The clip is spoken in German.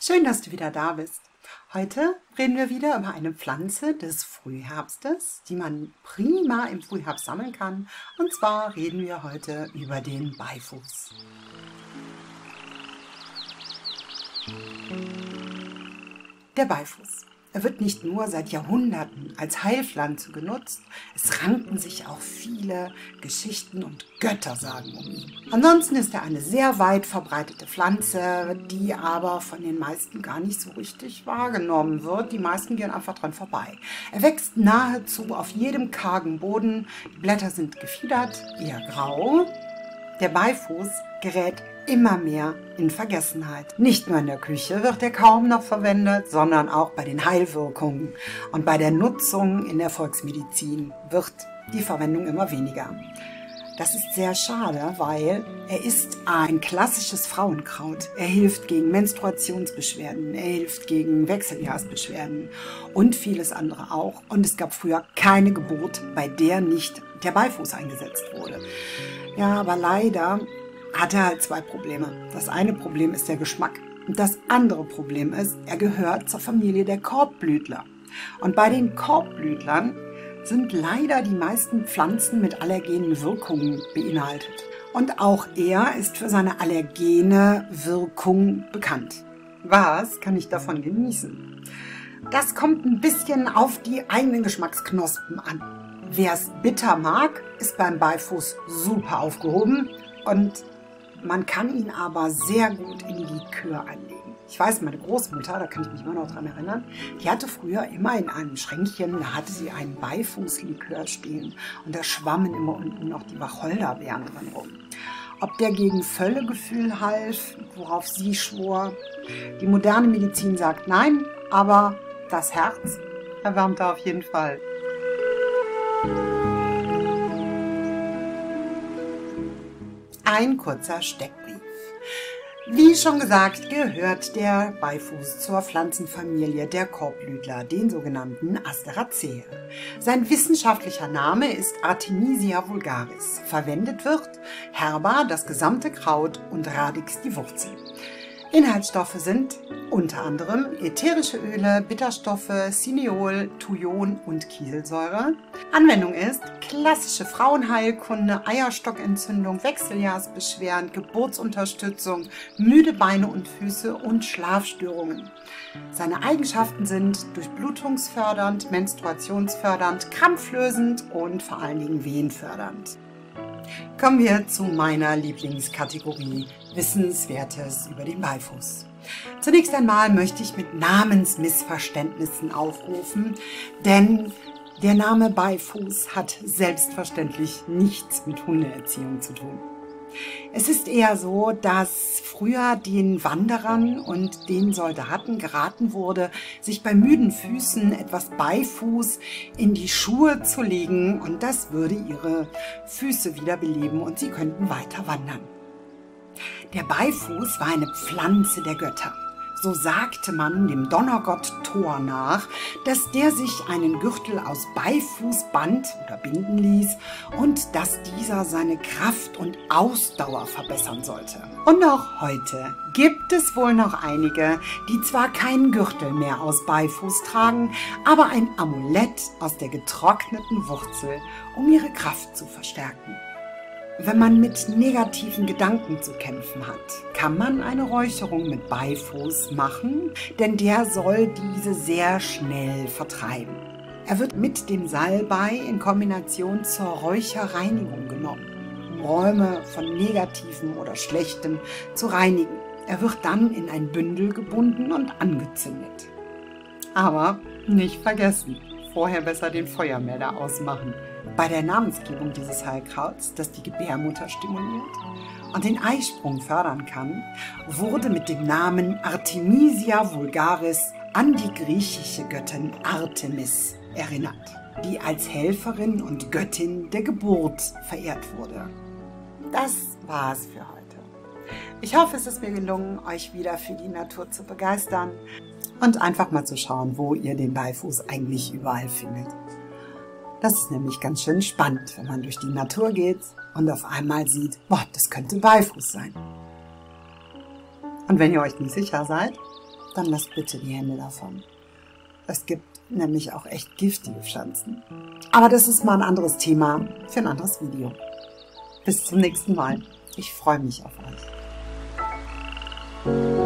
Schön, dass du wieder da bist. Heute reden wir wieder über eine Pflanze des Frühherbstes, die man prima im Frühherbst sammeln kann. Und zwar reden wir heute über den Beifuß. Der Beifuß. Er wird nicht nur seit Jahrhunderten als Heilpflanze genutzt, es ranken sich auch viele Geschichten und Göttersagen um ihn. Ansonsten ist er eine sehr weit verbreitete Pflanze, die aber von den meisten gar nicht so richtig wahrgenommen wird. Die meisten gehen einfach dran vorbei. Er wächst nahezu auf jedem kargen Boden. Die Blätter sind gefiedert, eher grau. Der Beifuß gerät immer mehr in Vergessenheit. Nicht nur in der Küche wird er kaum noch verwendet, sondern auch bei den Heilwirkungen und bei der Nutzung in der Volksmedizin wird die Verwendung immer weniger. Das ist sehr schade, weil er ist ein klassisches Frauenkraut. Er hilft gegen Menstruationsbeschwerden, er hilft gegen Wechseljahrsbeschwerden und vieles andere auch. Und es gab früher keine Geburt, bei der nicht der Beifuß eingesetzt wurde. Ja, aber leider hat er halt zwei Probleme. Das eine Problem ist der Geschmack. Und das andere Problem ist, er gehört zur Familie der Korbblütler. Und bei den Korbblütlern sind leider die meisten Pflanzen mit allergenen Wirkungen beinhaltet. Und auch er ist für seine allergene Wirkung bekannt. Was kann ich davon genießen? Das kommt ein bisschen auf die eigenen Geschmacksknospen an. Wer es bitter mag, ist beim Beifuß super aufgehoben und man kann ihn aber sehr gut in Likör anlegen. Ich weiß, meine Großmutter, da kann ich mich immer noch dran erinnern, die hatte früher immer in einem Schränkchen, da hatte sie einen Beifußlikör stehen und da schwammen immer unten noch die Wacholderbeeren drin rum. Ob der gegen Völlegefühl half, worauf sie schwor, die moderne Medizin sagt nein, aber das Herz erwärmt er auf jeden Fall. Ein kurzer Steckbrief. Wie schon gesagt, gehört der Beifuß zur Pflanzenfamilie der Korbblütler, den sogenannten Asteraceae. Sein wissenschaftlicher Name ist Artemisia vulgaris. Verwendet wird Herba, das gesamte Kraut und Radix, die Wurzel. Inhaltsstoffe sind unter anderem ätherische Öle, Bitterstoffe, Cineol, Thujon und Kieselsäure. Anwendung ist klassische Frauenheilkunde, Eierstockentzündung, Wechseljahrsbeschwerden, Geburtsunterstützung, müde Beine und Füße und Schlafstörungen. Seine Eigenschaften sind durchblutungsfördernd, menstruationsfördernd, krampflösend und vor allen Dingen wehenfördernd. Kommen wir zu meiner Lieblingskategorie Wissenswertes über den Beifuß. Zunächst einmal möchte ich mit Namensmissverständnissen aufrufen, denn der Name Beifuß hat selbstverständlich nichts mit Hundeerziehung zu tun. Es ist eher so, dass früher den Wanderern und den Soldaten geraten wurde, sich bei müden Füßen etwas Beifuß in die Schuhe zu legen und das würde ihre Füße wiederbeleben und sie könnten weiter wandern. Der Beifuß war eine Pflanze der Götter. So sagte man dem Donnergott Thor nach, dass der sich einen Gürtel aus Beifuß band oder binden ließ und dass dieser seine Kraft und Ausdauer verbessern sollte. Und auch heute gibt es wohl noch einige, die zwar keinen Gürtel mehr aus Beifuß tragen, aber ein Amulett aus der getrockneten Wurzel, um ihre Kraft zu verstärken. Wenn man mit negativen Gedanken zu kämpfen hat, kann man eine Räucherung mit Beifuß machen, denn der soll diese sehr schnell vertreiben. Er wird mit dem Salbei in Kombination zur Räucherreinigung genommen, um Räume von Negativem oder Schlechtem zu reinigen. Er wird dann in ein Bündel gebunden und angezündet. Aber nicht vergessen, vorher besser den Feuermelder ausmachen. Bei der Namensgebung dieses Heilkrauts, das die Gebärmutter stimuliert und den Eisprung fördern kann, wurde mit dem Namen Artemisia vulgaris an die griechische Göttin Artemis erinnert, die als Helferin und Göttin der Geburt verehrt wurde. Das war's für heute. Ich hoffe, es ist mir gelungen, euch wieder für die Natur zu begeistern und einfach mal zu schauen, wo ihr den Beifuß eigentlich überall findet. Das ist nämlich ganz schön spannend, wenn man durch die Natur geht und auf einmal sieht, boah, das könnte Beifuß sein. Und wenn ihr euch nicht sicher seid, dann lasst bitte die Hände davon. Es gibt nämlich auch echt giftige Pflanzen. Aber das ist mal ein anderes Thema für ein anderes Video. Bis zum nächsten Mal. Ich freue mich auf euch.